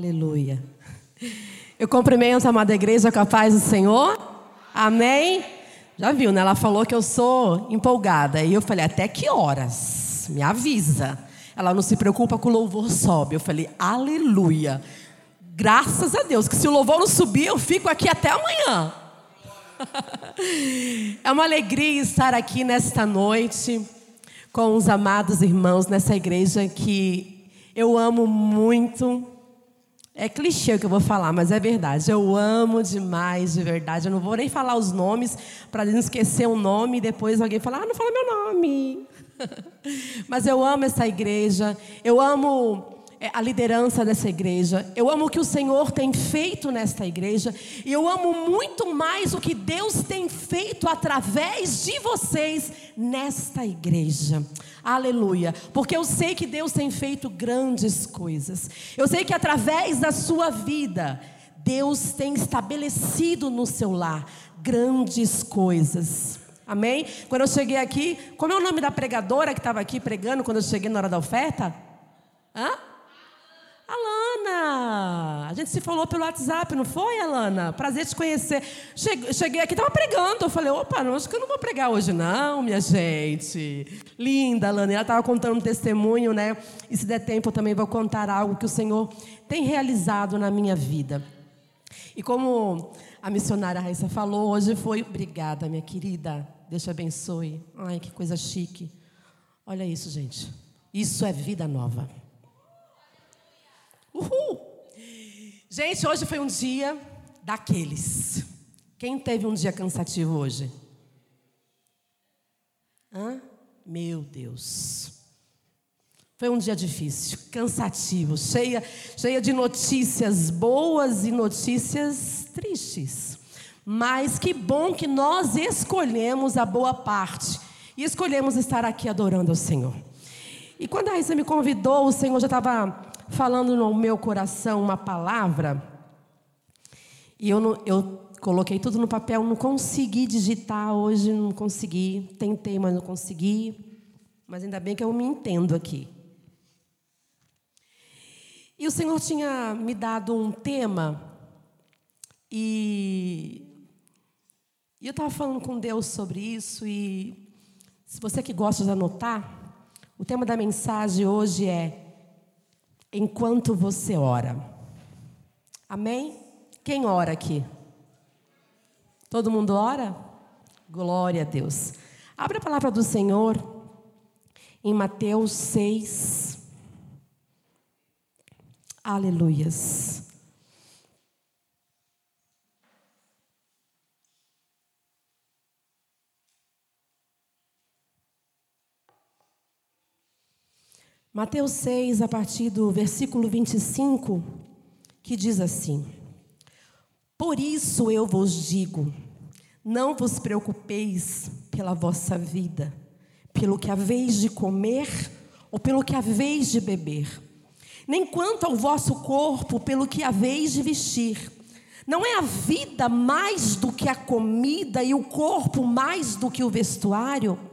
Aleluia. Eu cumprimento a amada igreja com a paz do Senhor. Amém? Já viu, né? Ela falou que eu sou empolgada. E eu falei, até que horas? Me avisa. Ela não se preocupa com o louvor sobe. Eu falei, aleluia. Graças a Deus, que se o louvor não subir, eu fico aqui até amanhã. É uma alegria estar aqui nesta noite com os amados irmãos nessa igreja que eu amo muito. É clichê o que eu vou falar, mas é verdade. Eu amo demais, de verdade. Eu não vou nem falar os nomes para não esquecer o um nome e depois alguém falar, ah, não fala meu nome. mas eu amo essa igreja. Eu amo a liderança dessa igreja. Eu amo o que o Senhor tem feito nesta igreja. E eu amo muito mais o que Deus tem feito através de vocês nesta igreja. Aleluia. Porque eu sei que Deus tem feito grandes coisas. Eu sei que através da sua vida, Deus tem estabelecido no seu lar grandes coisas. Amém? Quando eu cheguei aqui, como é o nome da pregadora que estava aqui pregando quando eu cheguei na hora da oferta? Hã? Alana, a gente se falou pelo WhatsApp, não foi, Alana? Prazer te conhecer. Cheguei aqui, estava pregando. Eu falei, opa, não, acho que eu não vou pregar hoje, não, minha gente. Linda, Alana. ela estava contando um testemunho, né? E se der tempo, eu também vou contar algo que o Senhor tem realizado na minha vida. E como a missionária Raíssa falou, hoje foi. Obrigada, minha querida. Deus te abençoe. Ai, que coisa chique. Olha isso, gente. Isso é vida nova. Uhul! Gente, hoje foi um dia daqueles. Quem teve um dia cansativo hoje? Hã? Meu Deus. Foi um dia difícil, cansativo, cheia, cheia de notícias boas e notícias tristes. Mas que bom que nós escolhemos a boa parte e escolhemos estar aqui adorando ao Senhor. E quando a Raíssa me convidou, o Senhor já estava falando no meu coração uma palavra, e eu, não, eu coloquei tudo no papel, não consegui digitar hoje, não consegui, tentei, mas não consegui, mas ainda bem que eu me entendo aqui. E o Senhor tinha me dado um tema, e, e eu estava falando com Deus sobre isso, e se você que gosta de anotar, o tema da mensagem hoje é enquanto você ora. Amém? Quem ora aqui? Todo mundo ora? Glória a Deus. Abra a palavra do Senhor em Mateus 6. Aleluias. Mateus 6, a partir do versículo 25, que diz assim: Por isso eu vos digo, não vos preocupeis pela vossa vida, pelo que haveis de comer ou pelo que haveis de beber, nem quanto ao vosso corpo, pelo que haveis de vestir. Não é a vida mais do que a comida e o corpo mais do que o vestuário?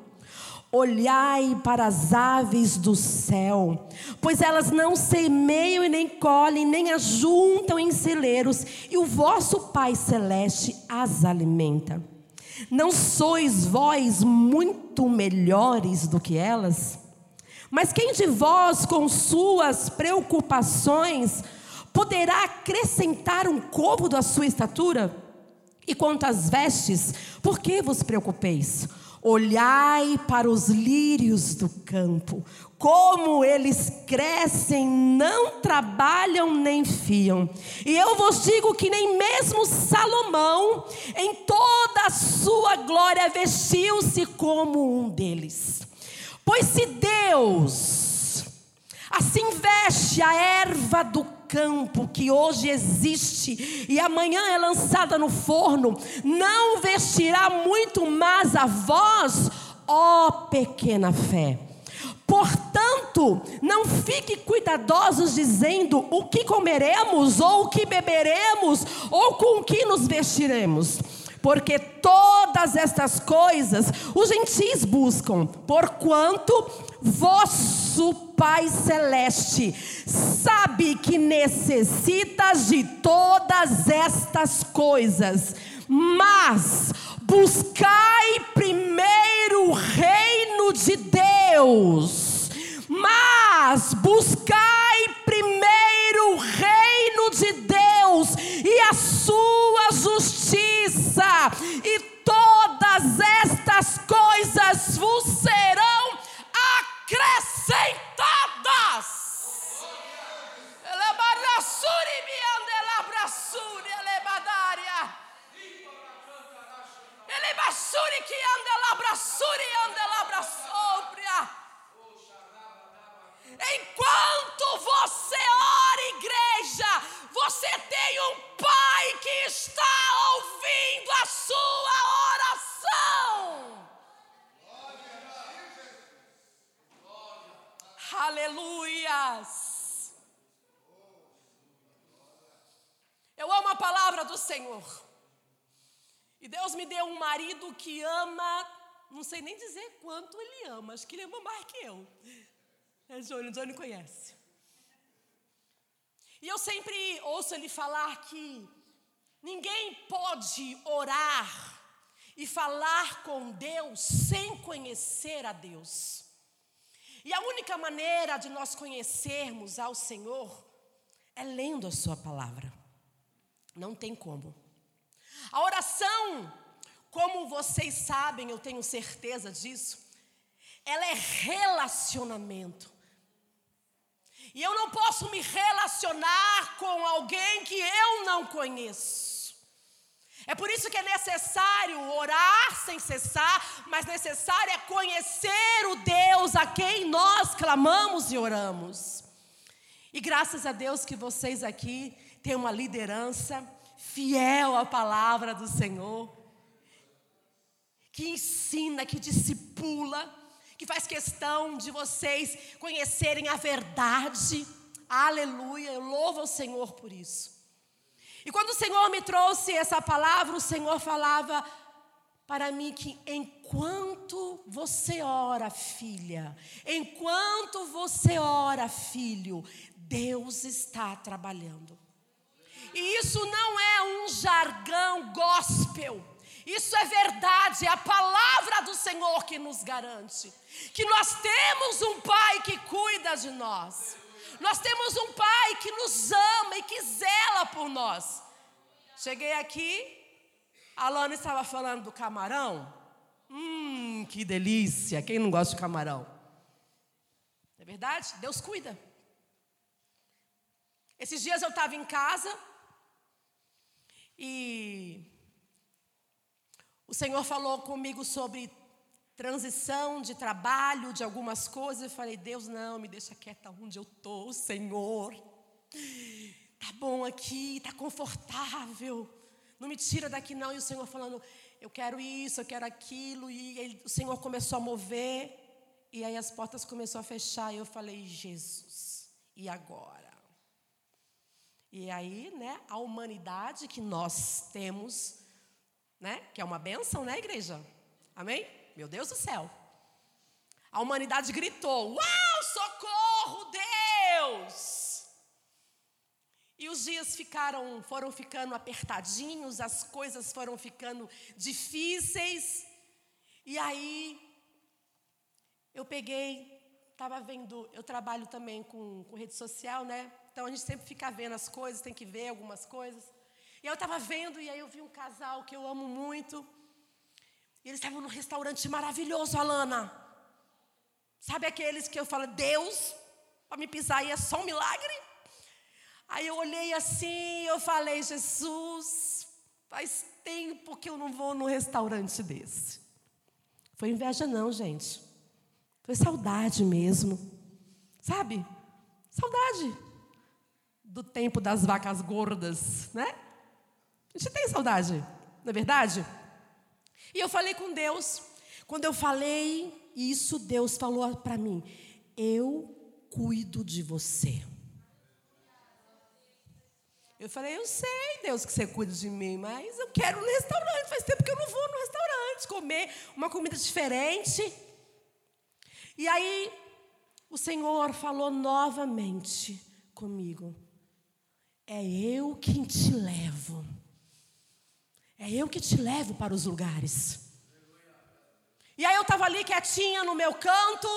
Olhai para as aves do céu, pois elas não semeiam e nem colhem, nem ajuntam em celeiros, e o vosso Pai Celeste as alimenta. Não sois vós muito melhores do que elas? Mas quem de vós, com suas preocupações, poderá acrescentar um côvado à sua estatura? E quanto às vestes, por que vos preocupeis? Olhai para os lírios do campo, como eles crescem, não trabalham nem fiam. E eu vos digo que nem mesmo Salomão, em toda a sua glória, vestiu-se como um deles. Pois se Deus assim veste a erva do campo que hoje existe e amanhã é lançada no forno, não vestirá muito mais a vós, ó pequena fé. Portanto, não fique cuidadosos dizendo o que comeremos, ou o que beberemos, ou com o que nos vestiremos. Porque todas estas coisas os gentis buscam, porquanto vosso Pai Celeste, sabe que necessitas de todas estas coisas, mas buscai primeiro o reino de Deus, mas buscai primeiro o reino de Deus e a sua justiça, e todas estas coisas vos serão acrescentadas. Elebarasuri Senhor. E Deus me deu um marido que ama, não sei nem dizer quanto ele ama, acho que ele ama mais que eu. É Johnny, Johnny conhece. E eu sempre ouço ele falar que ninguém pode orar e falar com Deus sem conhecer a Deus. E a única maneira de nós conhecermos ao Senhor é lendo a Sua palavra. Não tem como. A oração, como vocês sabem, eu tenho certeza disso, ela é relacionamento. E eu não posso me relacionar com alguém que eu não conheço. É por isso que é necessário orar sem cessar, mas necessário é conhecer o Deus a quem nós clamamos e oramos. E graças a Deus que vocês aqui têm uma liderança fiel à palavra do Senhor, que ensina, que discipula, que faz questão de vocês conhecerem a verdade. Aleluia, eu louvo ao Senhor por isso. E quando o Senhor me trouxe essa palavra, o Senhor falava para mim que enquanto você ora, filha, enquanto você ora, filho, Deus está trabalhando. E isso não é um jargão gospel. Isso é verdade, é a palavra do Senhor que nos garante que nós temos um Pai que cuida de nós. Nós temos um Pai que nos ama e que zela por nós. Cheguei aqui, a Lana estava falando do camarão. Hum, que delícia! Quem não gosta de camarão? É verdade? Deus cuida. Esses dias eu estava em casa e o Senhor falou comigo sobre transição de trabalho, de algumas coisas. Eu falei, Deus, não, me deixa quieta onde eu estou, Senhor. Tá bom aqui, tá confortável. Não me tira daqui, não. E o Senhor falando, eu quero isso, eu quero aquilo. E ele, o Senhor começou a mover. E aí as portas começaram a fechar. E eu falei, Jesus, e agora? E aí, né, a humanidade que nós temos, né, que é uma bênção, né, igreja? Amém? Meu Deus do céu. A humanidade gritou: Uau, socorro, Deus! E os dias ficaram, foram ficando apertadinhos, as coisas foram ficando difíceis. E aí eu peguei, estava vendo, eu trabalho também com, com rede social, né? Então a gente sempre fica vendo as coisas, tem que ver algumas coisas. E eu estava vendo, e aí eu vi um casal que eu amo muito. E eles estavam num restaurante maravilhoso, Alana. Sabe aqueles que eu falo, Deus, para me pisar aí é só um milagre? Aí eu olhei assim, eu falei, Jesus, faz tempo que eu não vou num restaurante desse. Foi inveja não, gente. Foi saudade mesmo. Sabe? Saudade do tempo das vacas gordas, né? A gente tem saudade, não é verdade? E eu falei com Deus. Quando eu falei isso, Deus falou para mim: Eu cuido de você. Eu falei, eu sei, Deus, que você cuida de mim, mas eu quero no restaurante. Faz tempo que eu não vou no restaurante comer uma comida diferente. E aí, o Senhor falou novamente comigo: É eu quem te levo. É eu que te levo para os lugares. E aí eu estava ali quietinha no meu canto.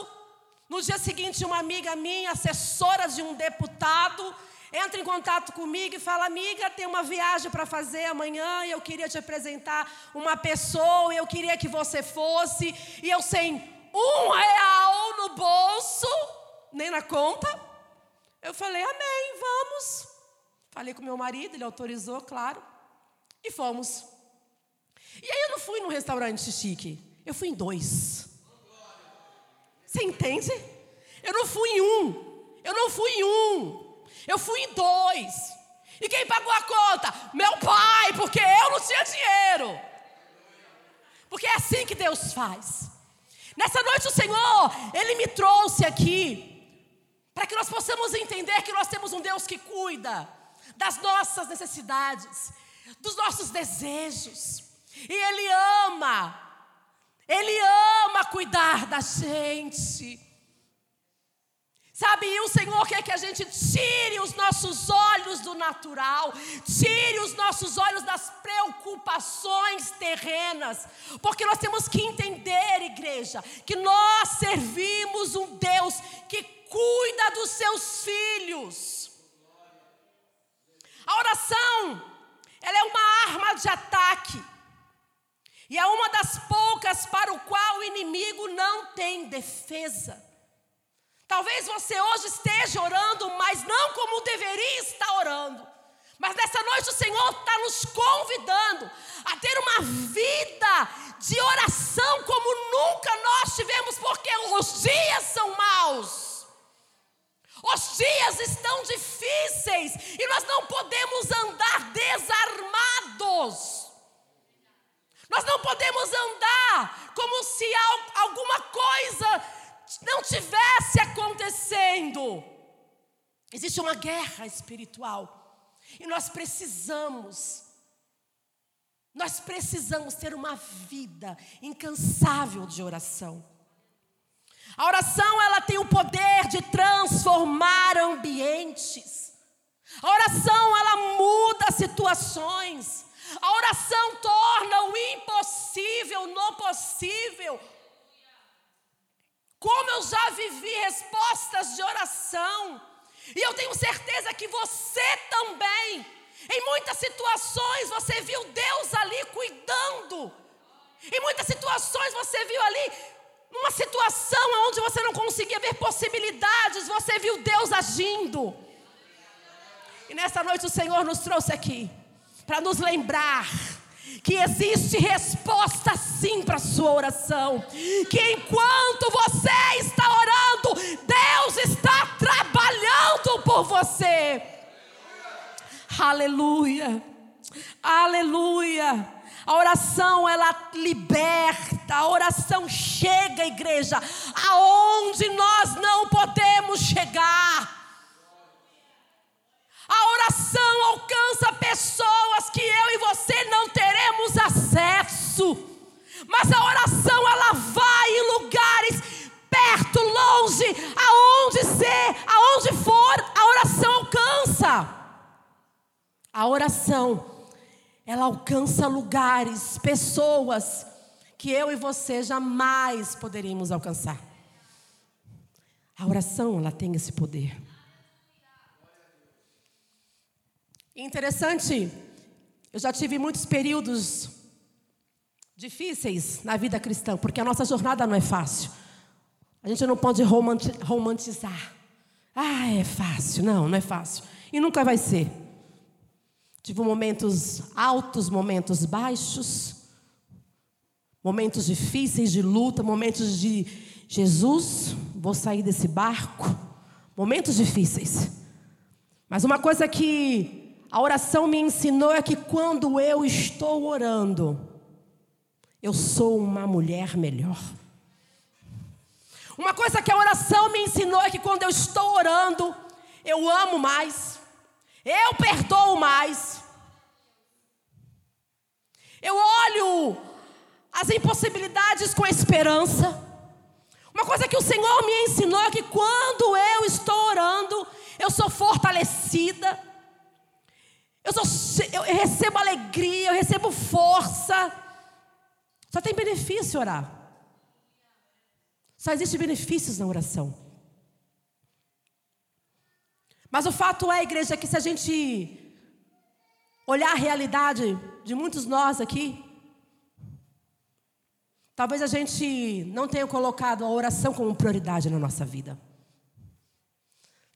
No dia seguinte, uma amiga minha, assessora de um deputado, entra em contato comigo e fala: Amiga, tem uma viagem para fazer amanhã e eu queria te apresentar uma pessoa, eu queria que você fosse. E eu sem um real no bolso, nem na conta. Eu falei: Amém, vamos. Falei com meu marido, ele autorizou, claro. E fomos. E aí eu não fui num restaurante chique, eu fui em dois. Você entende? Eu não fui em um, eu não fui em um, eu fui em dois. E quem pagou a conta? Meu pai, porque eu não tinha dinheiro. Porque é assim que Deus faz. Nessa noite o Senhor, Ele me trouxe aqui para que nós possamos entender que nós temos um Deus que cuida das nossas necessidades, dos nossos desejos. E Ele ama, Ele ama cuidar da gente. Sabe, e o Senhor quer que a gente tire os nossos olhos do natural, tire os nossos olhos das preocupações terrenas, porque nós temos que entender, igreja, que nós servimos um Deus que cuida dos seus filhos. A oração, ela é uma arma de ataque. E é uma das poucas para o qual o inimigo não tem defesa. Talvez você hoje esteja orando, mas não como deveria estar orando. Mas nessa noite o Senhor está nos convidando a ter uma vida de oração como nunca nós tivemos, porque os dias são maus. Os dias estão difíceis e nós não podemos andar desarmados. Nós não podemos andar como se alguma coisa não tivesse acontecendo. Existe uma guerra espiritual e nós precisamos, nós precisamos ter uma vida incansável de oração. A oração ela tem o poder de transformar ambientes. A oração ela muda situações. A oração torna o impossível no possível. Como eu já vivi respostas de oração, e eu tenho certeza que você também, em muitas situações você viu Deus ali cuidando, em muitas situações você viu ali, numa situação onde você não conseguia ver possibilidades, você viu Deus agindo. E nessa noite o Senhor nos trouxe aqui para nos lembrar que existe resposta sim para a sua oração. Que enquanto você está orando, Deus está trabalhando por você. Aleluia. Aleluia. A oração ela liberta, a oração chega, igreja, aonde nós não podemos chegar. A oração alcança pessoas que eu e você não teremos acesso. Mas a oração ela vai em lugares perto, longe, aonde ser, aonde for, a oração alcança. A oração ela alcança lugares, pessoas que eu e você jamais poderíamos alcançar. A oração ela tem esse poder. Interessante, eu já tive muitos períodos difíceis na vida cristã, porque a nossa jornada não é fácil. A gente não pode romantizar. Ah, é fácil. Não, não é fácil. E nunca vai ser. Tive momentos altos, momentos baixos, momentos difíceis de luta, momentos de Jesus, vou sair desse barco. Momentos difíceis. Mas uma coisa que a oração me ensinou é que quando eu estou orando, eu sou uma mulher melhor. Uma coisa que a oração me ensinou é que quando eu estou orando, eu amo mais, eu perdoo mais, eu olho as impossibilidades com esperança. Uma coisa que o Senhor me ensinou é que quando eu estou orando, eu sou fortalecida, eu, sou, eu recebo alegria, eu recebo força. Só tem benefício orar. Só existem benefícios na oração. Mas o fato é, igreja, que se a gente olhar a realidade de muitos nós aqui, talvez a gente não tenha colocado a oração como prioridade na nossa vida.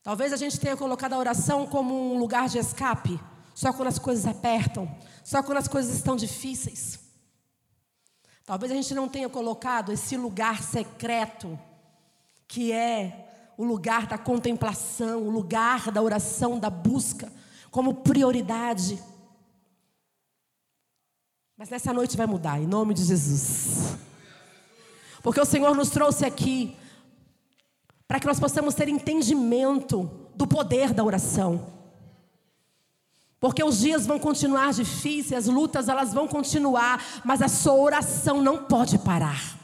Talvez a gente tenha colocado a oração como um lugar de escape, só quando as coisas apertam, só quando as coisas estão difíceis. Talvez a gente não tenha colocado esse lugar secreto, que é o lugar da contemplação, o lugar da oração, da busca, como prioridade. Mas nessa noite vai mudar, em nome de Jesus. Porque o Senhor nos trouxe aqui para que nós possamos ter entendimento do poder da oração. Porque os dias vão continuar difíceis, as lutas elas vão continuar, mas a sua oração não pode parar.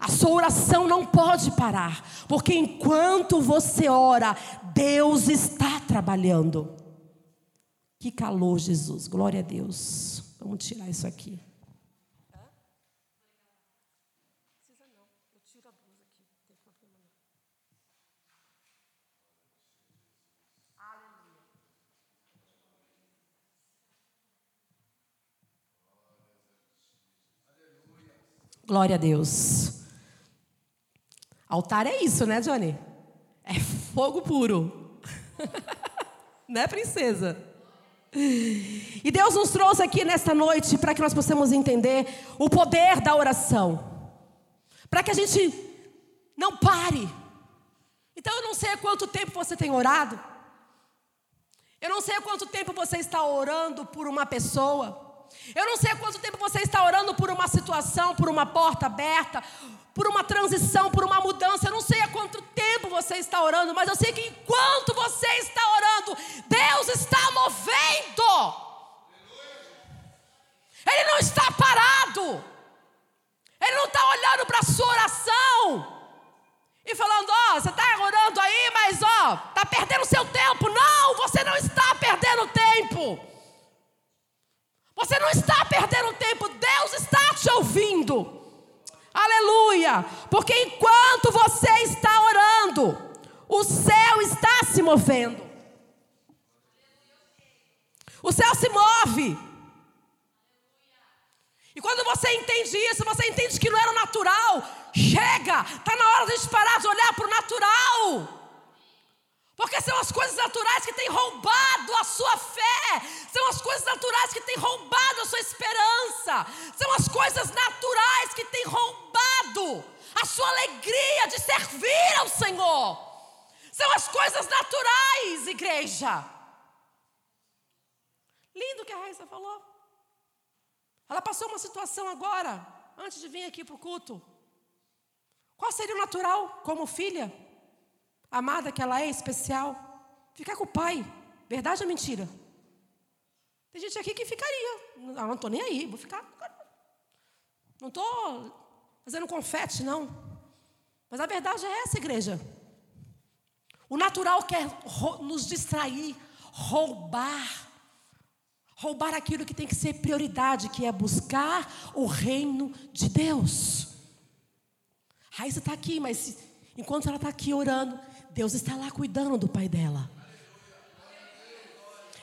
A sua oração não pode parar, porque enquanto você ora, Deus está trabalhando. Que calor, Jesus, glória a Deus. Vamos tirar isso aqui. Glória a Deus. Altar é isso, né, Johnny? É fogo puro. né, princesa? E Deus nos trouxe aqui nesta noite para que nós possamos entender o poder da oração. Para que a gente não pare. Então eu não sei há quanto tempo você tem orado. Eu não sei há quanto tempo você está orando por uma pessoa. Eu não sei quanto tempo você está orando por uma situação, por uma porta aberta, por uma transição, por uma mudança. Eu não sei há quanto tempo você está orando, mas eu sei que enquanto você está orando, Deus está movendo. Ele não está parado. Ele não está olhando para a sua oração e falando: Ó, oh, você está orando aí, mas ó, oh, está perdendo seu tempo. Não, você não está perdendo tempo. Você não está perdendo tempo, Deus está te ouvindo. Aleluia! Porque enquanto você está orando, o céu está se movendo. O céu se move. E quando você entende isso, você entende que não era natural. Chega, está na hora de a gente parar de olhar para o natural. Porque são as coisas naturais que têm roubado a sua fé, são as coisas naturais que têm roubado a sua esperança, são as coisas naturais que têm roubado a sua alegria de servir ao Senhor. São as coisas naturais, igreja. Lindo que a Raíssa falou. Ela passou uma situação agora, antes de vir aqui para o culto. Qual seria o natural como filha? Amada que ela é, especial, ficar com o pai. Verdade ou mentira? Tem gente aqui que ficaria. Ah, não estou nem aí, vou ficar. Não estou fazendo confete, não. Mas a verdade é essa, igreja. O natural quer nos distrair, roubar. Roubar aquilo que tem que ser prioridade, que é buscar o reino de Deus. Raíssa está aqui, mas enquanto ela está aqui orando, Deus está lá cuidando do pai dela.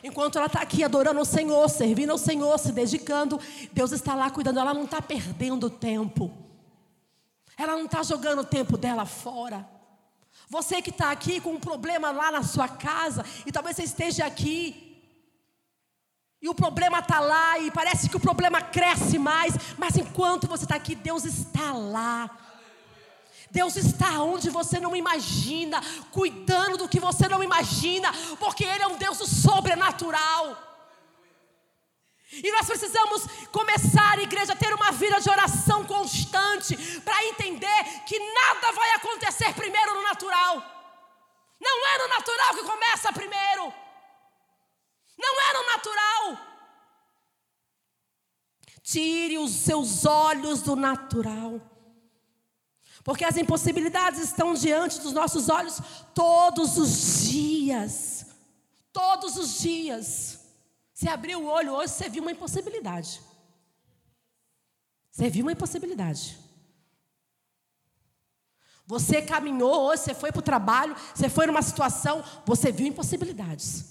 Enquanto ela está aqui adorando o Senhor, servindo ao Senhor, se dedicando, Deus está lá cuidando. Ela não está perdendo tempo. Ela não está jogando o tempo dela fora. Você que está aqui com um problema lá na sua casa, e talvez você esteja aqui, e o problema está lá, e parece que o problema cresce mais, mas enquanto você está aqui, Deus está lá Deus está onde você não imagina, cuidando do que você não imagina, porque Ele é um Deus sobrenatural. E nós precisamos começar, igreja, a ter uma vida de oração constante, para entender que nada vai acontecer primeiro no natural. Não é no natural que começa primeiro. Não é no natural. Tire os seus olhos do natural Porque as impossibilidades estão diante dos nossos olhos todos os dias. Todos os dias. Você abriu o olho hoje, você viu uma impossibilidade. Você viu uma impossibilidade. Você caminhou hoje, você foi para o trabalho, você foi numa situação, você viu impossibilidades.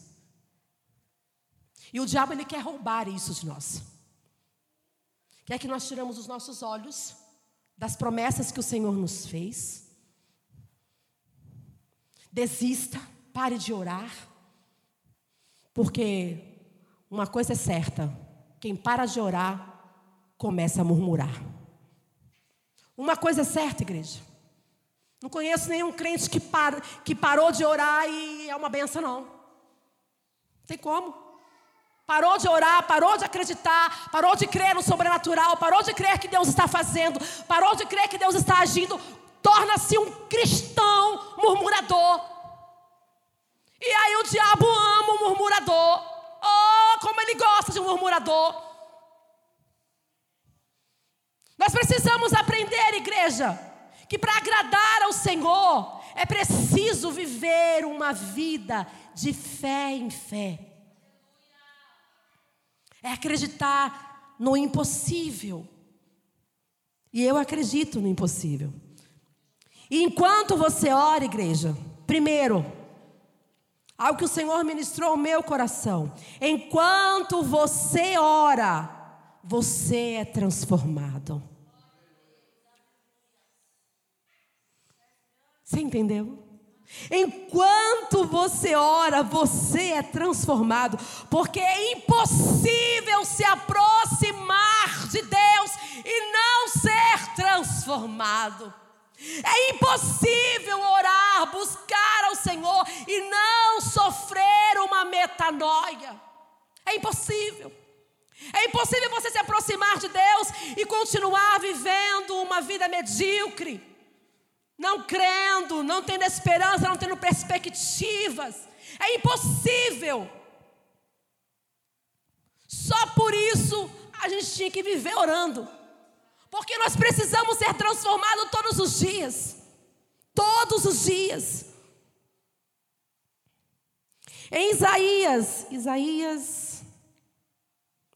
E o diabo ele quer roubar isso de nós. Quer que nós tiramos os nossos olhos das promessas que o Senhor nos fez. Desista, pare de orar. Porque uma coisa é certa: quem para de orar começa a murmurar. Uma coisa é certa, igreja. Não conheço nenhum crente que, que parou de orar e é uma benção, não. Não tem como. Parou de orar, parou de acreditar, parou de crer no sobrenatural, parou de crer que Deus está fazendo, parou de crer que Deus está agindo, torna-se um cristão murmurador. E aí o diabo ama o murmurador. Oh, como ele gosta de um murmurador. Nós precisamos aprender, igreja, que para agradar ao Senhor é preciso viver uma vida de fé em fé. É acreditar no impossível. E eu acredito no impossível. E enquanto você ora, igreja, primeiro, algo que o Senhor ministrou ao meu coração. Enquanto você ora, você é transformado. Você entendeu? Enquanto você ora, você é transformado, porque é impossível se aproximar de Deus e não ser transformado. É impossível orar, buscar ao Senhor e não sofrer uma metanoia. É impossível. É impossível você se aproximar de Deus e continuar vivendo uma vida medíocre não crendo, não tendo esperança, não tendo perspectivas. É impossível. Só por isso a gente tinha que viver orando. Porque nós precisamos ser transformados todos os dias. Todos os dias. Em Isaías, Isaías.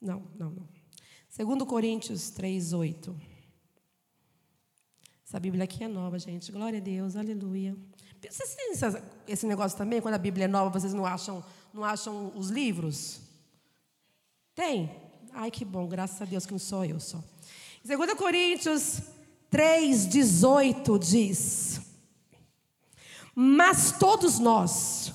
Não, não, não. Segundo Coríntios 3, 8. Essa Bíblia aqui é nova, gente. Glória a Deus, aleluia. Vocês têm esse negócio também? Quando a Bíblia é nova, vocês não acham, não acham os livros? Tem? Ai, que bom, graças a Deus que não sou eu só. 2 Coríntios 3, 18 diz: Mas todos nós,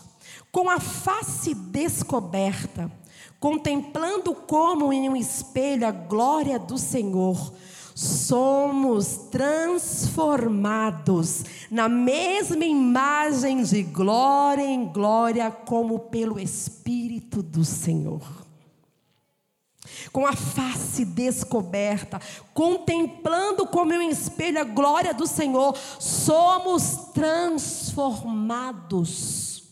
com a face descoberta, contemplando como em um espelho a glória do Senhor, somos transformados na mesma imagem de glória em glória, como pelo Espírito do Senhor. Com a face descoberta, contemplando como um espelho a glória do Senhor, somos transformados.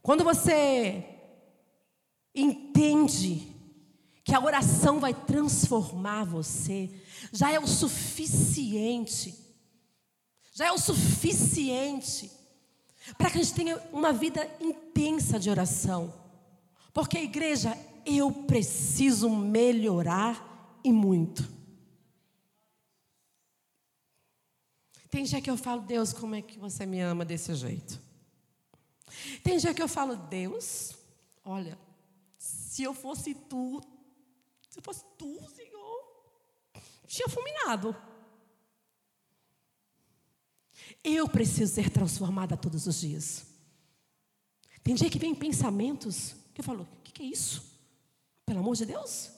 Quando você entende que a oração vai transformar você, já é o suficiente. Já é o suficiente para que a gente tenha uma vida intensa de oração. Porque, igreja, eu preciso melhorar e muito. Tem dia que eu falo, Deus, como é que você me ama desse jeito? Tem dia que eu falo, Deus, olha, se eu fosse tu, se fosse tu, Senhor, tinha fulminado. Eu preciso ser transformada todos os dias. Tem dia que vem pensamentos que eu falo: o que, que é isso? Pelo amor de Deus?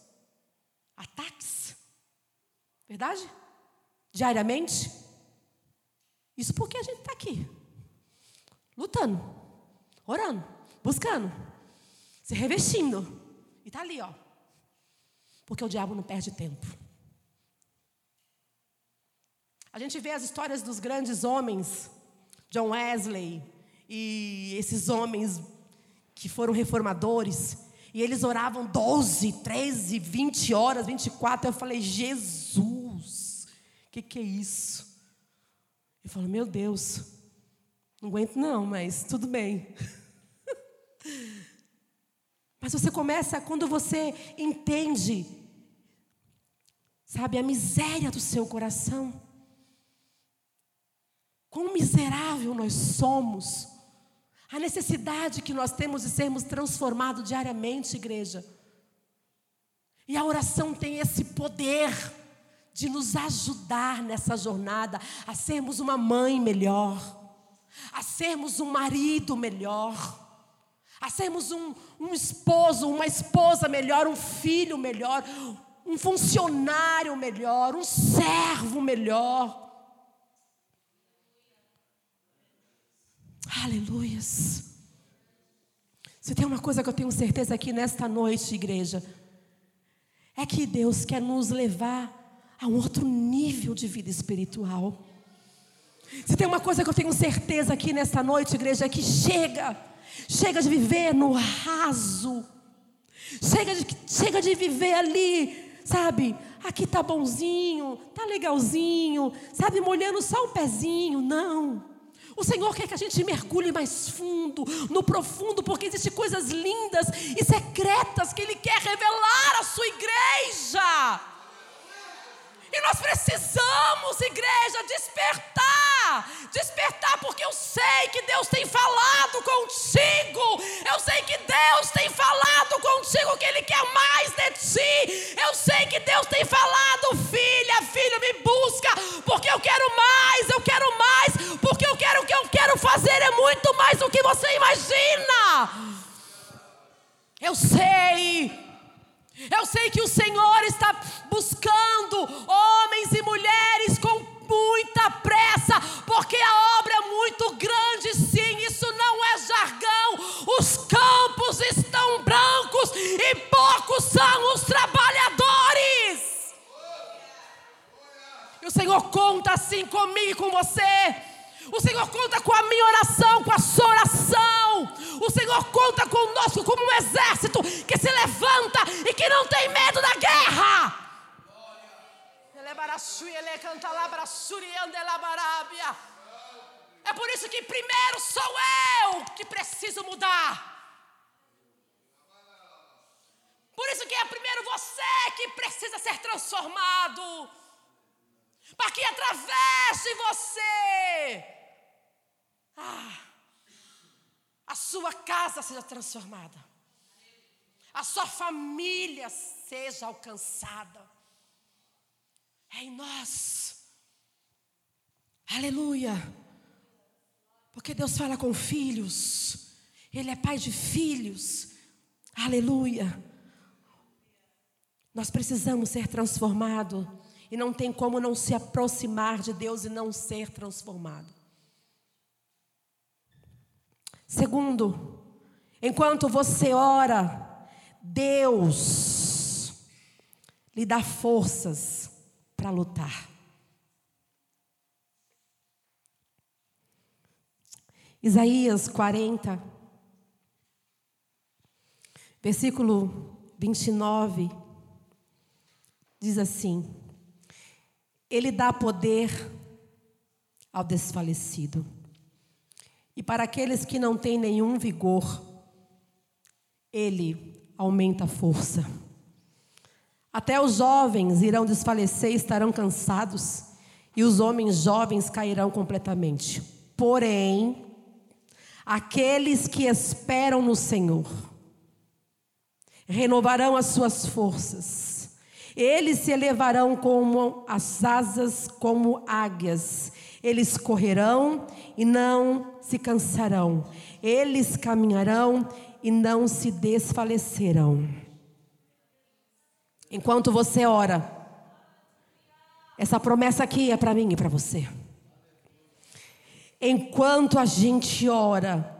Ataques. Verdade? Diariamente. Isso porque a gente está aqui, lutando, orando, buscando, se revestindo. E está ali, ó, porque o diabo não perde tempo. A gente vê as histórias dos grandes homens, John Wesley e esses homens que foram reformadores, e eles oravam 12, 13, 20 horas, 24. Eu falei, Jesus, que, que é isso? Eu falo, meu Deus, não aguento não, mas tudo bem. mas você começa quando você entende, sabe, a miséria do seu coração. Quão miserável nós somos. A necessidade que nós temos de sermos transformados diariamente, igreja. E a oração tem esse poder de nos ajudar nessa jornada a sermos uma mãe melhor, a sermos um marido melhor, a sermos um, um esposo, uma esposa melhor, um filho melhor, um funcionário melhor, um servo melhor. Aleluias. Se tem uma coisa que eu tenho certeza aqui nesta noite, igreja, é que Deus quer nos levar a um outro nível de vida espiritual. Se tem uma coisa que eu tenho certeza aqui nesta noite, igreja, é que chega, chega de viver no raso, chega de, chega de viver ali, sabe? Aqui tá bonzinho, tá legalzinho, sabe? Molhando só um pezinho, não. O Senhor quer que a gente mergulhe mais fundo, no profundo, porque existem coisas lindas e secretas que Ele quer revelar à sua igreja. E nós precisamos, igreja, despertar. Despertar, porque eu sei que Deus tem falado contigo. Eu sei que Deus tem falado contigo que Ele quer mais de ti. Eu sei que Deus tem falado, filha, filho, me busca, porque eu quero mais, eu quero mais, porque eu quero o que eu quero fazer é muito mais do que você imagina. Eu sei eu sei que o Senhor está buscando homens e mulheres com muita pressa, porque a obra é muito grande, sim, isso não é jargão. Os campos estão brancos e poucos são os trabalhadores. E o Senhor conta assim comigo e com você. O Senhor conta com a minha oração, com a sua oração. O Senhor conta conosco como um exército que se levanta e que não tem medo da guerra. É por isso que primeiro sou eu que preciso mudar. Por isso que é primeiro você que precisa ser transformado. Para que através de você ah, a sua casa seja transformada, a sua família seja alcançada. É em nós. Aleluia. Porque Deus fala com filhos. Ele é pai de filhos. Aleluia. Nós precisamos ser transformados. E não tem como não se aproximar de Deus e não ser transformado. Segundo, enquanto você ora, Deus lhe dá forças para lutar. Isaías 40, versículo 29, diz assim: Ele dá poder ao desfalecido. E para aqueles que não têm nenhum vigor, ele aumenta a força. Até os jovens irão desfalecer e estarão cansados, e os homens jovens cairão completamente. Porém, aqueles que esperam no Senhor renovarão as suas forças. Eles se elevarão como as asas, como águias. Eles correrão e não se cansarão. Eles caminharão e não se desfalecerão. Enquanto você ora, essa promessa aqui é para mim e para você. Enquanto a gente ora,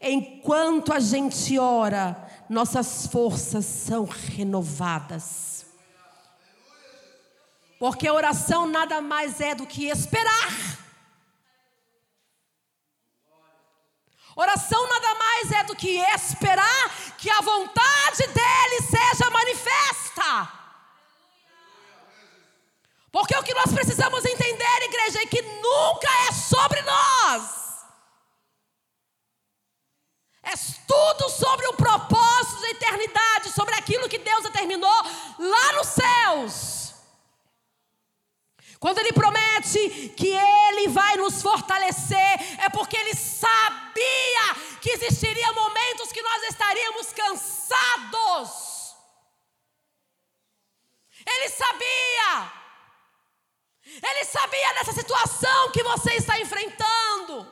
enquanto a gente ora, nossas forças são renovadas. Porque oração nada mais é do que esperar. Oração nada mais é do que esperar que a vontade dele seja manifesta. Porque o o que nós precisamos entender, igreja, é que nunca é sobre nós. É tudo sobre o propósito da eternidade, sobre aquilo que Deus determinou lá nos céus. Quando Ele promete que Ele vai nos fortalecer, é porque Ele sabia que existiria momentos que nós estaríamos cansados. Ele sabia. Ele sabia dessa situação que você está enfrentando.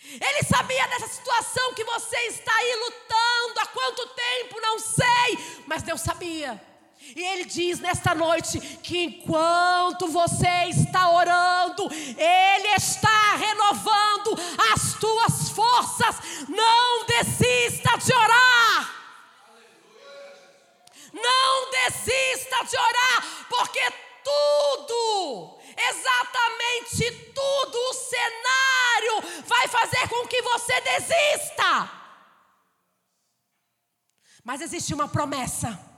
Ele sabia dessa situação que você está aí lutando há quanto tempo, não sei, mas Deus sabia. E Ele diz nesta noite que enquanto você está orando, Ele está renovando as tuas forças. Não desista de orar. Não desista de orar, porque tudo exatamente tudo, o cenário vai fazer com que você desista. Mas existe uma promessa.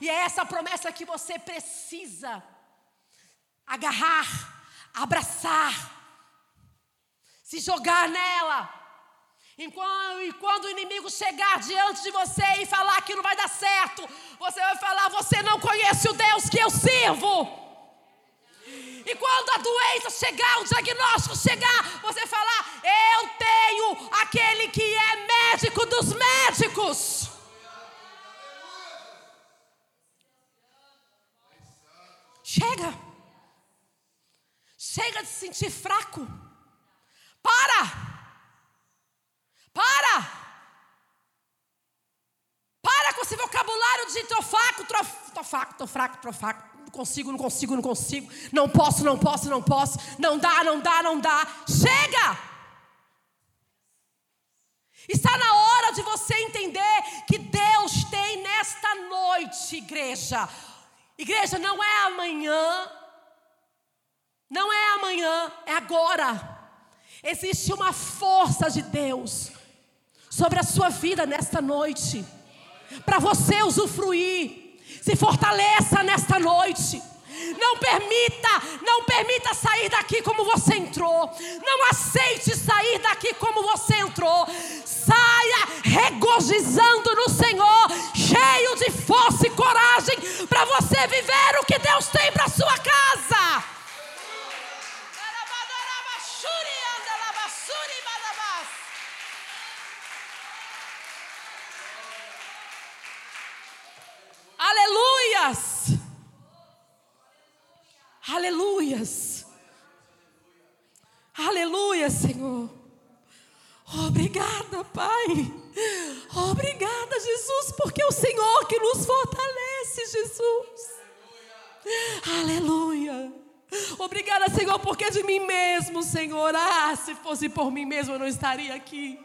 E é essa promessa que você precisa agarrar, abraçar, se jogar nela. E quando, e quando o inimigo chegar diante de você e falar que não vai dar certo, você vai falar: Você não conhece o Deus que eu sirvo. E quando a doença chegar, o diagnóstico chegar, você falar: Eu tenho aquele que é médico dos médicos. Chega. Chega de se sentir fraco. Para. Para. Para com esse vocabulário de trofaco, trofaco, trofaco, trofaco não consigo, não consigo, não consigo, não posso, não posso, não posso, não dá, não dá, não dá. Chega! Está na hora de você entender que Deus tem nesta noite, igreja. Igreja, não é amanhã, não é amanhã, é agora. Existe uma força de Deus sobre a sua vida nesta noite, para você usufruir. Se fortaleça nesta noite. Não permita, não permita sair daqui como você entrou. Não aceite sair daqui como você entrou. Saia regozijando no Senhor, cheio de força e coragem para você viver o que Deus tem para sua casa. Aleluias! Aleluias! Aleluia, Senhor. Obrigada, Pai. Obrigada, Jesus, porque é o Senhor que nos fortalece, Jesus. Aleluia. Obrigada, Senhor, porque é de mim mesmo, Senhor. Ah, se fosse por mim mesmo, eu não estaria aqui.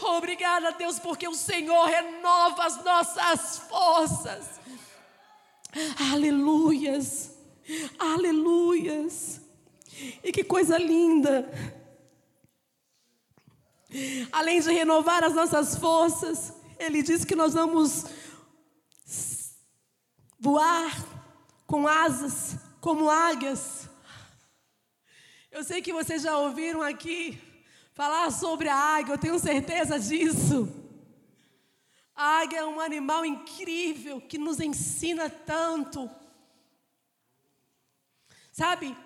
Obrigada, Deus, porque o Senhor renova as nossas forças. Aleluias, aleluias. E que coisa linda. Além de renovar as nossas forças, Ele diz que nós vamos voar com asas como águias. Eu sei que vocês já ouviram aqui falar sobre a águia, eu tenho certeza disso. A águia é um animal incrível que nos ensina tanto. Sabe?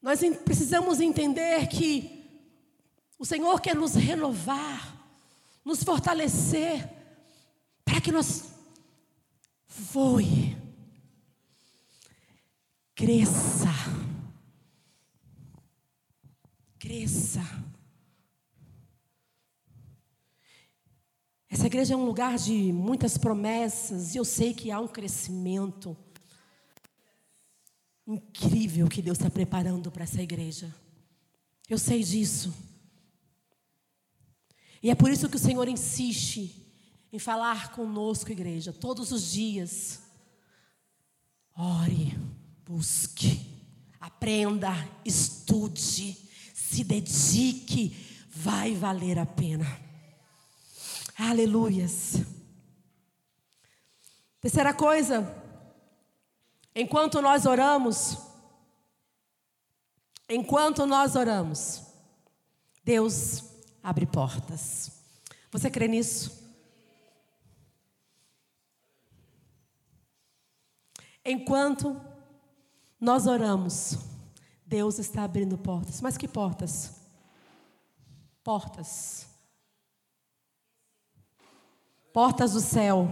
Nós precisamos entender que o Senhor quer nos renovar, nos fortalecer, para que nós voe, cresça cresça. Essa igreja é um lugar de muitas promessas e eu sei que há um crescimento incrível que Deus está preparando para essa igreja. Eu sei disso. E é por isso que o Senhor insiste em falar conosco, igreja, todos os dias. Ore, busque, aprenda, estude se dedique, vai valer a pena. Aleluias. Terceira coisa, enquanto nós oramos, enquanto nós oramos, Deus abre portas. Você crê nisso? Enquanto nós oramos, Deus está abrindo portas. Mas que portas? Portas. Portas do céu.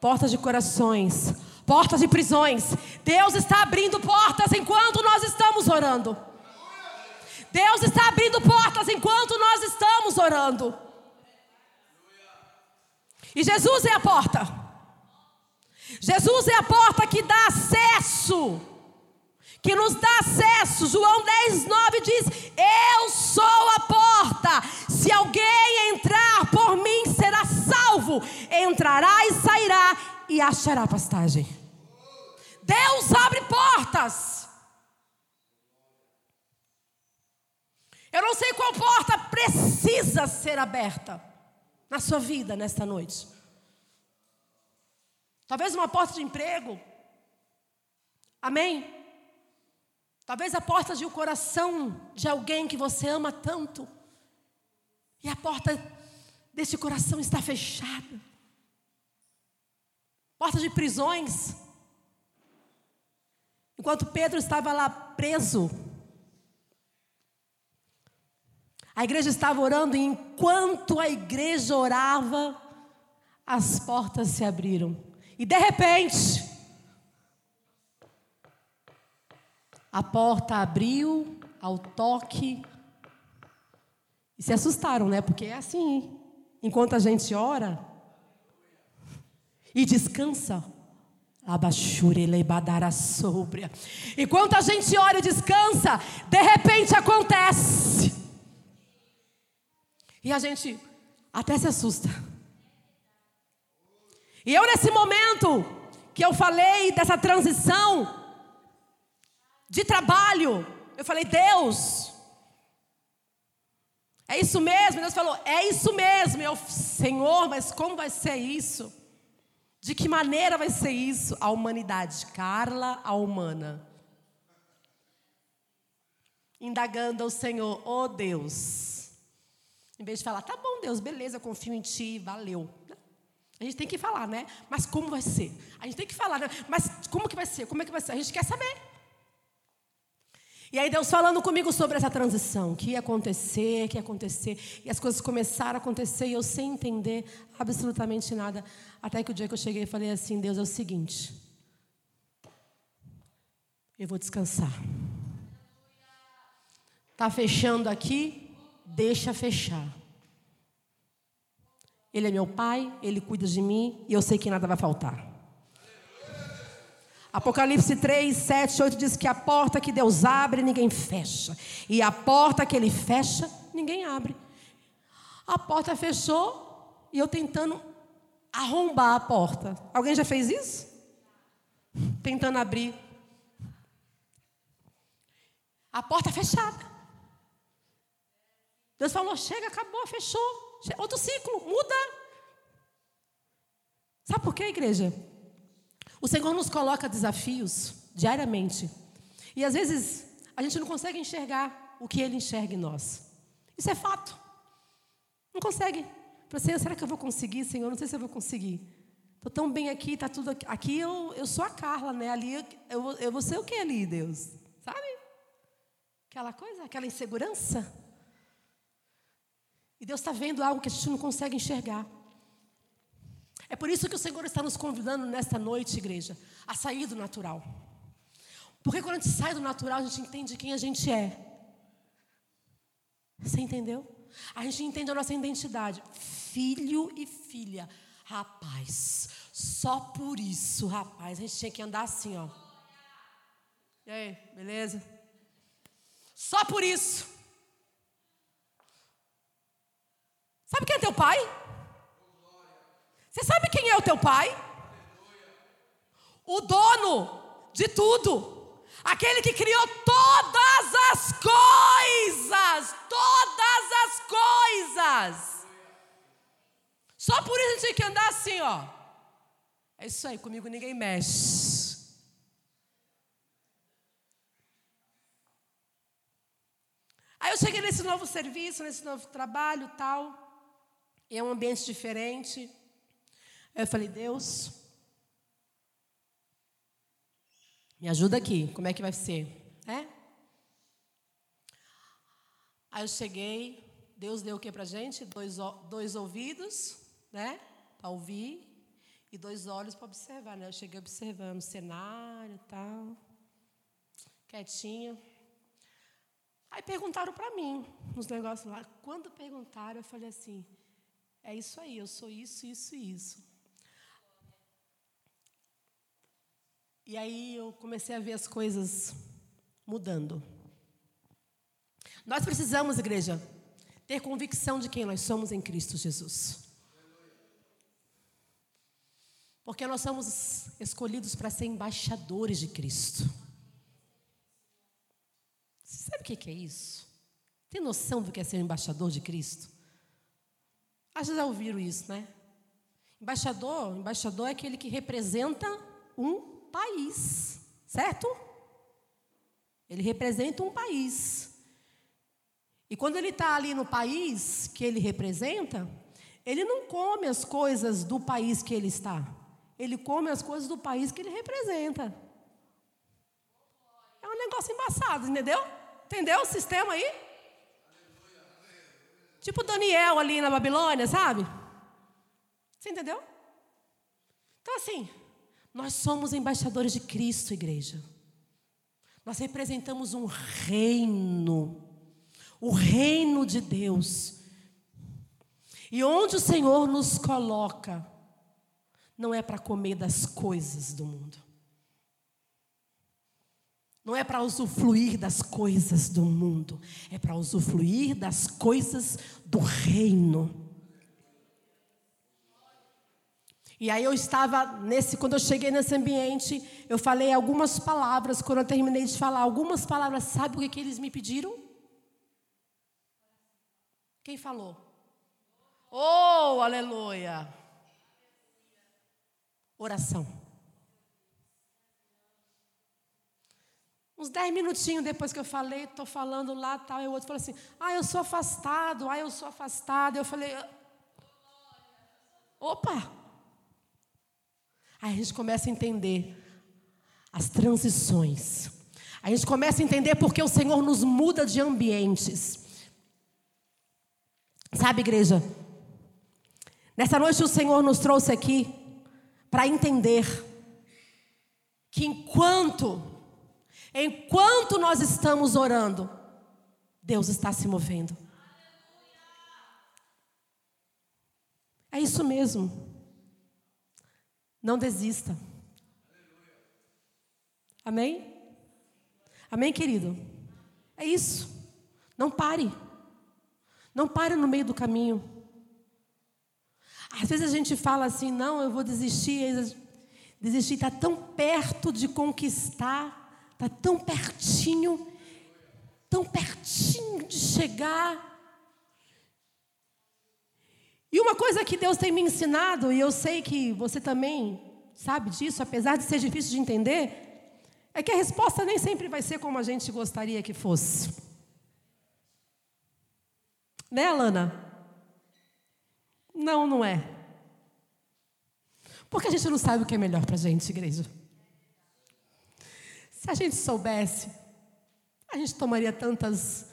Portas de corações. Portas de prisões. Deus está abrindo portas enquanto nós estamos orando. Deus está abrindo portas enquanto nós estamos orando. E Jesus é a porta. Jesus é a porta que dá acesso que nos dá acesso. João 10, 9 diz: Eu sou a porta. Se alguém entrar por mim, será salvo. Entrará e sairá e achará pastagem. Deus abre portas. Eu não sei qual porta precisa ser aberta na sua vida nesta noite. Talvez uma porta de emprego. Amém? Talvez a porta de um coração de alguém que você ama tanto. E a porta desse coração está fechada. Porta de prisões. Enquanto Pedro estava lá preso, a igreja estava orando e enquanto a igreja orava, as portas se abriram. E de repente, A porta abriu ao toque. E se assustaram, né? Porque é assim. Enquanto a gente ora e descansa. Enquanto a gente ora e descansa, de repente acontece. E a gente até se assusta. E eu, nesse momento que eu falei dessa transição, de trabalho. Eu falei, Deus, é isso mesmo? Deus falou, é isso mesmo. Eu, Senhor, mas como vai ser isso? De que maneira vai ser isso? A humanidade, Carla, a humana. Indagando ao Senhor, oh Deus. Em vez de falar, tá bom, Deus, beleza, eu confio em Ti, valeu. A gente tem que falar, né? Mas como vai ser? A gente tem que falar, né? Mas como que vai ser? Como é que vai ser? A gente quer saber. E aí Deus falando comigo sobre essa transição, que ia acontecer, que ia acontecer, e as coisas começaram a acontecer e eu sem entender absolutamente nada, até que o dia que eu cheguei e falei assim, Deus é o seguinte, eu vou descansar. Tá fechando aqui, deixa fechar. Ele é meu pai, ele cuida de mim e eu sei que nada vai faltar. Apocalipse 3, 7, 8 diz que a porta que Deus abre, ninguém fecha. E a porta que Ele fecha, ninguém abre. A porta fechou e eu tentando arrombar a porta. Alguém já fez isso? Tentando abrir. A porta fechada. Deus falou: chega, acabou, fechou. Outro ciclo, muda. Sabe por quê, igreja? O Senhor nos coloca desafios diariamente. E às vezes a gente não consegue enxergar o que Ele enxerga em nós. Isso é fato. Não consegue. Para Senhor, será que eu vou conseguir, Senhor? Não sei se eu vou conseguir. Estou tão bem aqui, está tudo aqui. Aqui eu, eu sou a Carla, né? Ali eu, eu, eu vou ser o que ali, Deus? Sabe? Aquela coisa, aquela insegurança. E Deus está vendo algo que a gente não consegue enxergar. É por isso que o Senhor está nos convidando nesta noite, igreja, a sair do natural. Porque quando a gente sai do natural, a gente entende quem a gente é. Você entendeu? A gente entende a nossa identidade. Filho e filha. Rapaz, só por isso, rapaz, a gente tinha que andar assim, ó. E aí, beleza? Só por isso. Sabe quem é teu pai? Você sabe quem é o teu pai? O dono de tudo. Aquele que criou todas as coisas. Todas as coisas. Só por isso a gente tem que andar assim, ó. É isso aí, comigo ninguém mexe. Aí eu cheguei nesse novo serviço, nesse novo trabalho tal. E é um ambiente diferente. Aí eu falei, Deus, me ajuda aqui, como é que vai ser? É? Aí eu cheguei, Deus deu o que pra gente? Dois, dois ouvidos, né? Para ouvir. E dois olhos para observar, né? Eu cheguei observando o cenário e tal. Quietinho. Aí perguntaram para mim, nos negócios lá. Quando perguntaram, eu falei assim: é isso aí, eu sou isso, isso e isso. E aí eu comecei a ver as coisas mudando. Nós precisamos, igreja, ter convicção de quem nós somos em Cristo Jesus. Porque nós somos escolhidos para ser embaixadores de Cristo. Você sabe o que é isso? Tem noção do que é ser embaixador de Cristo? Que já ouviram isso, né? Embaixador, embaixador é aquele que representa um país, certo? Ele representa um país. E quando ele está ali no país que ele representa, ele não come as coisas do país que ele está. Ele come as coisas do país que ele representa. É um negócio embaçado, entendeu? Entendeu o sistema aí? Tipo Daniel ali na Babilônia, sabe? Você entendeu? Então, assim, nós somos embaixadores de Cristo, igreja. Nós representamos um reino, o reino de Deus. E onde o Senhor nos coloca, não é para comer das coisas do mundo. Não é para usufruir das coisas do mundo, é para usufruir das coisas do reino. E aí eu estava nesse, quando eu cheguei nesse ambiente, eu falei algumas palavras, quando eu terminei de falar algumas palavras, sabe o que, que eles me pediram? Quem falou? Oh, aleluia! Oração. Uns dez minutinhos depois que eu falei, estou falando lá, tal, e o outro falou assim: Ah, eu sou afastado, ah, eu sou afastado. Eu falei: Opa! Aí a gente começa a entender as transições. A gente começa a entender porque o Senhor nos muda de ambientes. Sabe, igreja? Nessa noite o Senhor nos trouxe aqui para entender que enquanto Enquanto nós estamos orando, Deus está se movendo. É isso mesmo. Não desista. Amém? Amém, querido? É isso. Não pare. Não pare no meio do caminho. Às vezes a gente fala assim, não, eu vou desistir. Desistir está tão perto de conquistar. Está tão pertinho, tão pertinho de chegar. E uma coisa que Deus tem me ensinado, e eu sei que você também sabe disso, apesar de ser difícil de entender, é que a resposta nem sempre vai ser como a gente gostaria que fosse. Né, Alana? Não, não é. Porque a gente não sabe o que é melhor para a gente, igreja. Se a gente soubesse, a gente tomaria tantas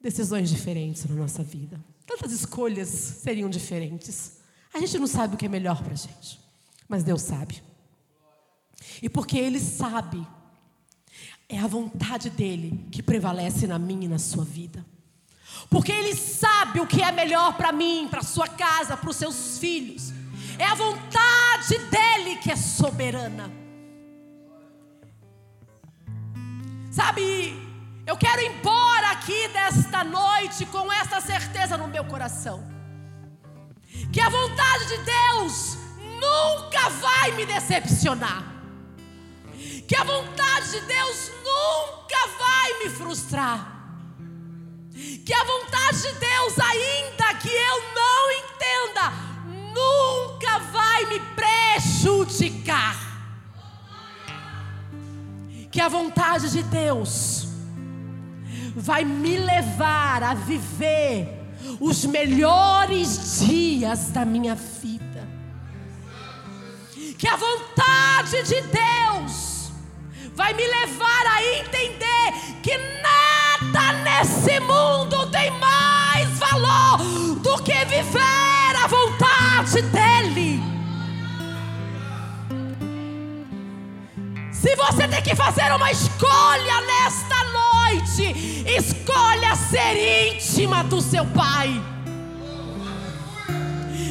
decisões diferentes na nossa vida. Tantas escolhas seriam diferentes. A gente não sabe o que é melhor para a gente, mas Deus sabe. E porque Ele sabe, é a vontade dEle que prevalece na minha e na sua vida. Porque Ele sabe o que é melhor para mim, para sua casa, para os seus filhos. É a vontade dEle que é soberana. Sabe, eu quero ir embora aqui desta noite com essa certeza no meu coração. Que a vontade de Deus nunca vai me decepcionar. Que a vontade de Deus nunca vai me frustrar. Que a vontade de Deus, ainda que eu não entenda, nunca vai me prejudicar. Que a vontade de Deus vai me levar a viver os melhores dias da minha vida. Que a vontade de Deus vai me levar a entender que nada nesse mundo tem mais valor do que viver a vontade dEle. Se você tem que fazer uma escolha nesta noite, escolha ser íntima do seu Pai.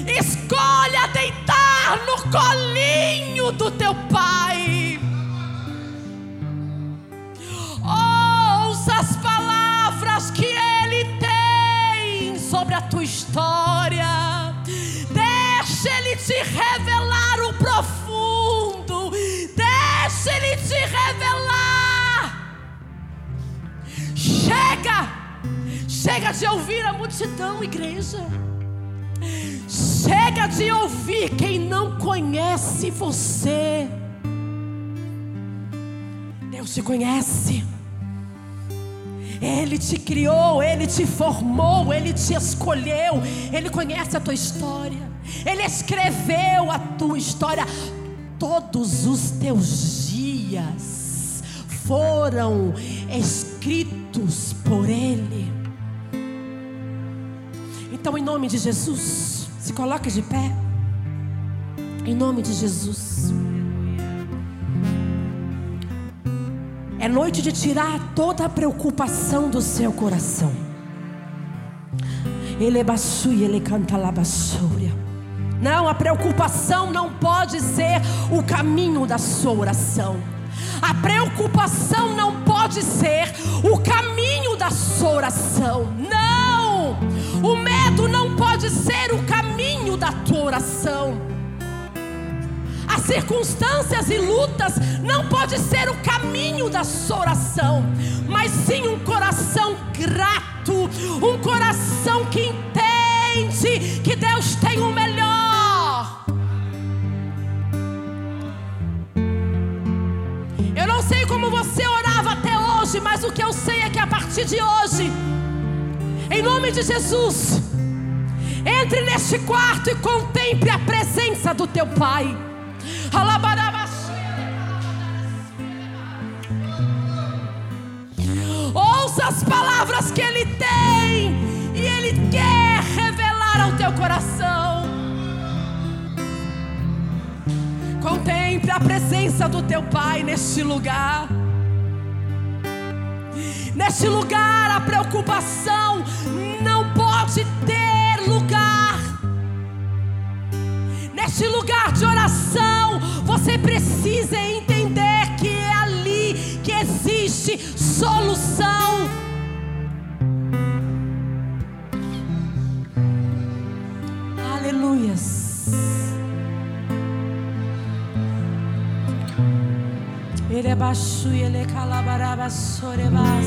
Escolha deitar no colinho do teu Pai. Ouça as palavras que Ele tem sobre a tua história. Deixa Ele te revelar o profundo. Deixa Ele te revelar. Chega, chega de ouvir a multidão, igreja. Chega de ouvir quem não conhece você. Deus te conhece. Ele te criou, Ele te formou, Ele te escolheu, Ele conhece a tua história, Ele escreveu a tua história. Todos os teus dias foram escritos por Ele. Então, em nome de Jesus, se coloque de pé. Em nome de Jesus. É noite de tirar toda a preocupação do seu coração. Ele é e ele canta labassúria. Não, a preocupação não pode ser o caminho da sua oração. A preocupação não pode ser o caminho da sua oração. Não! O medo não pode ser o caminho da tua oração. As circunstâncias e lutas não pode ser o caminho da sua oração, mas sim um coração grato, um coração que entende que Deus tem o melhor. O que eu sei é que a partir de hoje, em nome de Jesus, entre neste quarto e contemple a presença do teu Pai. Ouça as palavras que Ele tem e Ele quer revelar ao teu coração. Contemple a presença do teu Pai neste lugar. Neste lugar, a preocupação não pode ter lugar. Neste lugar de oração, você precisa entender que é ali que existe solução. Ele é baixo e ele é calabaraba sorebas.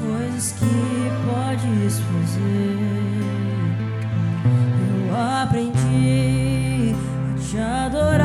Coisas que podes fazer. Eu aprendi a te adorar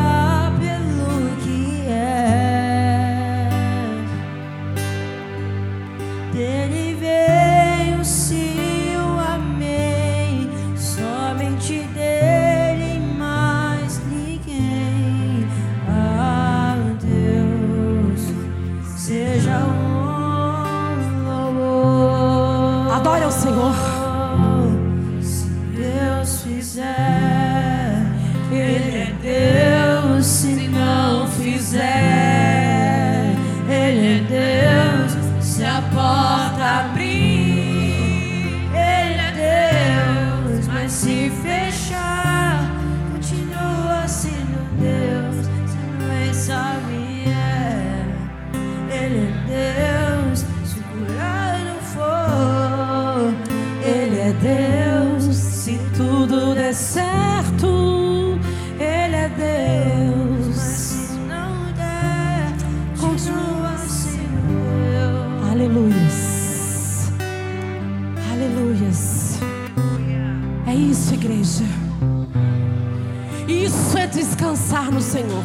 no Senhor.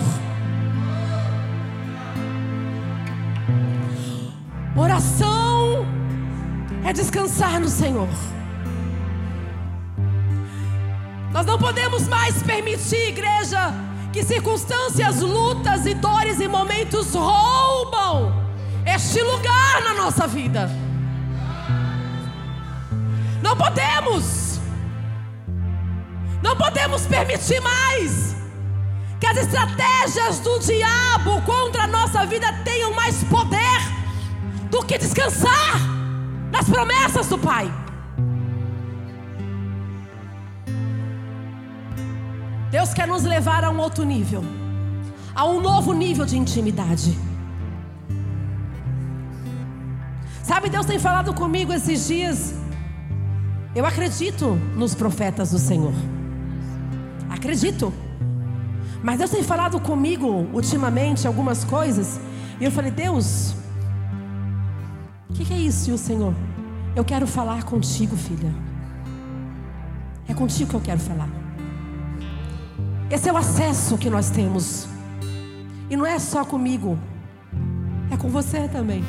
Oração é descansar no Senhor. Nós não podemos mais permitir, igreja, que circunstâncias, lutas e dores e momentos roubam este lugar na nossa vida. Não podemos, não podemos permitir mais as estratégias do diabo contra a nossa vida tenham mais poder do que descansar nas promessas do Pai. Deus quer nos levar a um outro nível, a um novo nível de intimidade. Sabe, Deus tem falado comigo esses dias. Eu acredito nos profetas do Senhor. Acredito. Mas Deus tem falado comigo ultimamente algumas coisas. E eu falei, Deus, o que, que é isso? O Senhor, eu quero falar contigo, filha. É contigo que eu quero falar. Esse é o acesso que nós temos. E não é só comigo, é com você também.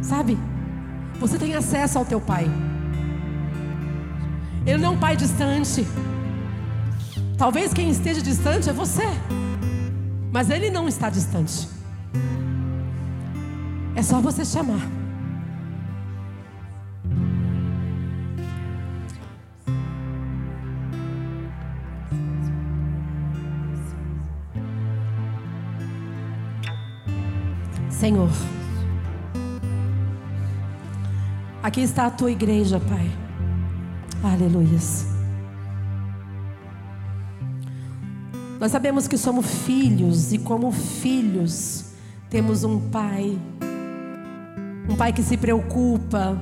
Sabe? Você tem acesso ao teu pai. Ele não é um pai distante. Talvez quem esteja distante é você. Mas ele não está distante. É só você chamar. Senhor. Aqui está a tua igreja, Pai. Aleluias. Nós sabemos que somos filhos e, como filhos, temos um Pai. Um Pai que se preocupa,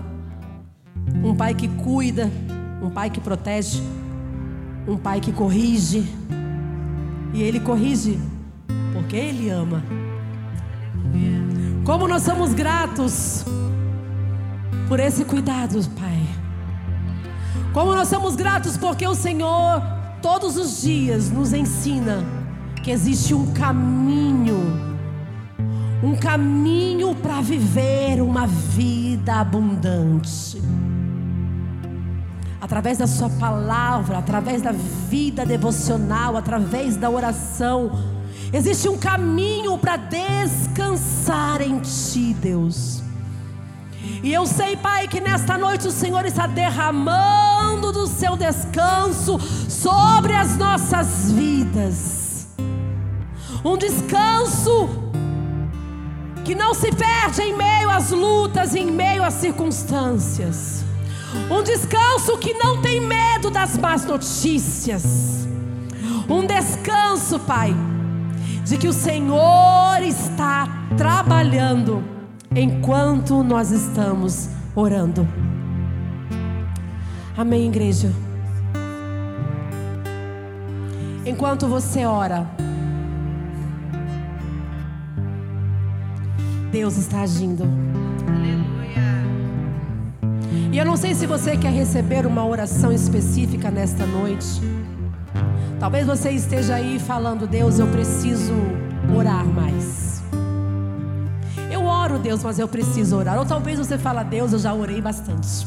um Pai que cuida, um Pai que protege, um Pai que corrige. E Ele corrige porque Ele ama. Como nós somos gratos por esse cuidado, Pai. Como nós somos gratos porque o Senhor todos os dias nos ensina que existe um caminho, um caminho para viver uma vida abundante. Através da Sua palavra, através da vida devocional, através da oração Existe um caminho para descansar em Ti, Deus. E eu sei, Pai, que nesta noite o Senhor está derramando do seu descanso sobre as nossas vidas. Um descanso que não se perde em meio às lutas, em meio às circunstâncias. Um descanso que não tem medo das más notícias. Um descanso, Pai de que o Senhor está trabalhando enquanto nós estamos orando. Amém, igreja? Enquanto você ora, Deus está agindo. Aleluia. E eu não sei se você quer receber uma oração específica nesta noite. Talvez você esteja aí falando, Deus, eu preciso orar mais. Deus, mas eu preciso orar. Ou talvez você fala, Deus, eu já orei bastante.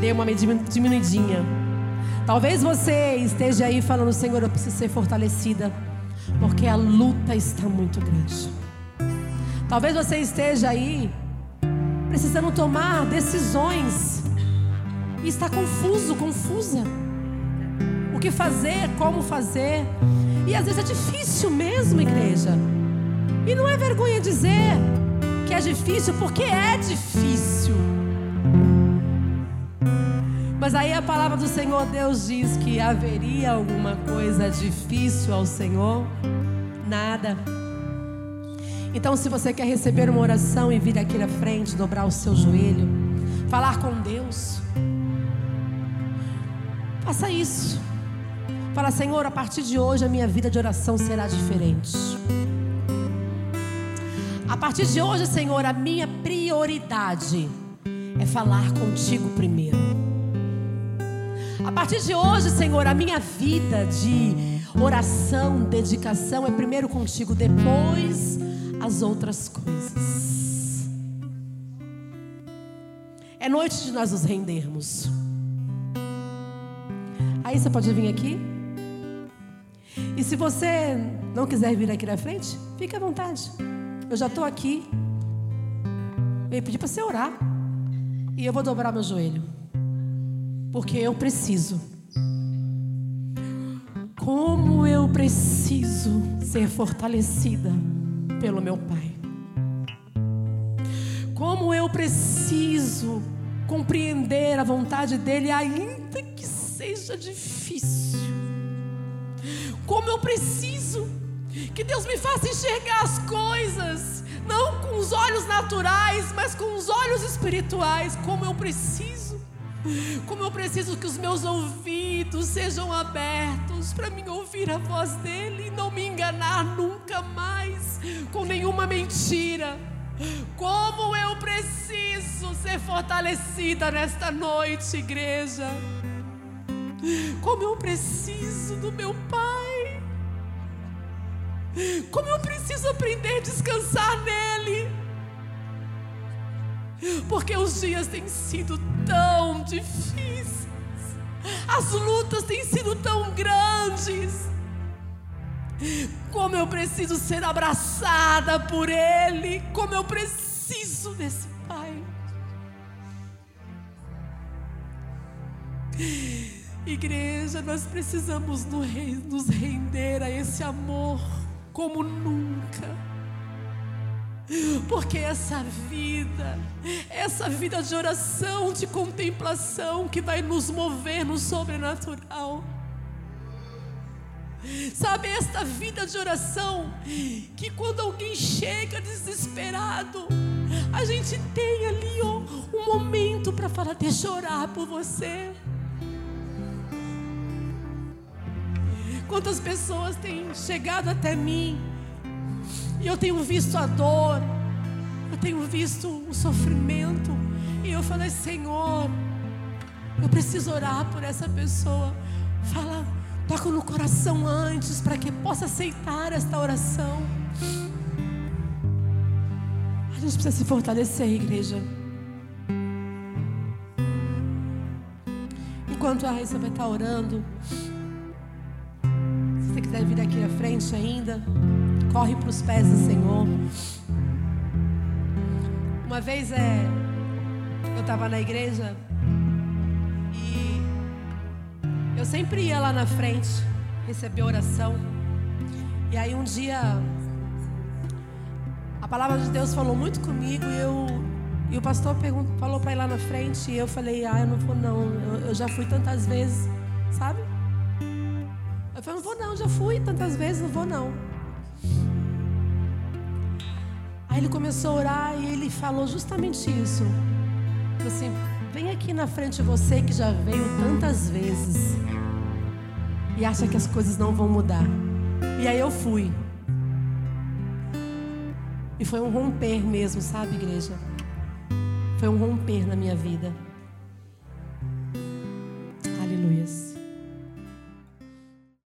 Dei uma diminuidinha. Talvez você esteja aí falando, Senhor, eu preciso ser fortalecida, porque a luta está muito grande. Talvez você esteja aí precisando tomar decisões e está confuso, confusa o que fazer, como fazer. E às vezes é difícil mesmo, igreja. E não é vergonha dizer que é difícil, porque é difícil. Mas aí a palavra do Senhor Deus diz que haveria alguma coisa difícil ao Senhor? Nada. Então, se você quer receber uma oração e vir aqui na frente, dobrar o seu joelho, falar com Deus, faça isso. Fala, Senhor, a partir de hoje a minha vida de oração será diferente. A partir de hoje, Senhor, a minha prioridade é falar contigo primeiro. A partir de hoje, Senhor, a minha vida de Oração, dedicação é primeiro contigo, depois as outras coisas. É noite de nós nos rendermos. Aí você pode vir aqui. E se você não quiser vir aqui na frente, fique à vontade. Eu já estou aqui. Eu ia pedir para você orar. E eu vou dobrar meu joelho. Porque eu preciso. Como eu preciso ser fortalecida pelo meu Pai. Como eu preciso compreender a vontade dEle, ainda que seja difícil. Como eu preciso que Deus me faça enxergar as coisas, não com os olhos naturais, mas com os olhos espirituais. Como eu preciso. Como eu preciso que os meus ouvidos sejam abertos para me ouvir a voz dele e não me enganar nunca mais com nenhuma mentira. Como eu preciso ser fortalecida nesta noite, igreja. Como eu preciso do meu Pai. Como eu preciso aprender a descansar nele. Porque os dias têm sido tão difíceis. As lutas têm sido tão grandes. Como eu preciso ser abraçada por Ele. Como eu preciso desse Pai. Igreja, nós precisamos nos render a esse amor como nunca. Porque essa vida, essa vida de oração, de contemplação que vai nos mover no sobrenatural. Sabe, esta vida de oração, que quando alguém chega desesperado, a gente tem ali um momento para falar: deixa eu orar por você. Quantas pessoas têm chegado até mim e eu tenho visto a dor, eu tenho visto o sofrimento, e eu falei: Senhor, eu preciso orar por essa pessoa. Fala, toca no coração antes, para que possa aceitar esta oração. A gente precisa se fortalecer, igreja. Enquanto a Raíssa vai estar orando, quiser vir aqui à frente ainda, corre para os pés do Senhor. Uma vez é, eu estava na igreja e eu sempre ia lá na frente receber oração. E aí um dia a palavra de Deus falou muito comigo e eu e o pastor falou para ir lá na frente e eu falei, ah, eu não vou não, eu, eu já fui tantas vezes, sabe? Eu falei, não vou não, já fui tantas vezes, não vou não. Aí ele começou a orar e ele falou justamente isso. Falou assim, vem aqui na frente você que já veio tantas vezes e acha que as coisas não vão mudar. E aí eu fui. E foi um romper mesmo, sabe, igreja? Foi um romper na minha vida. Aleluia.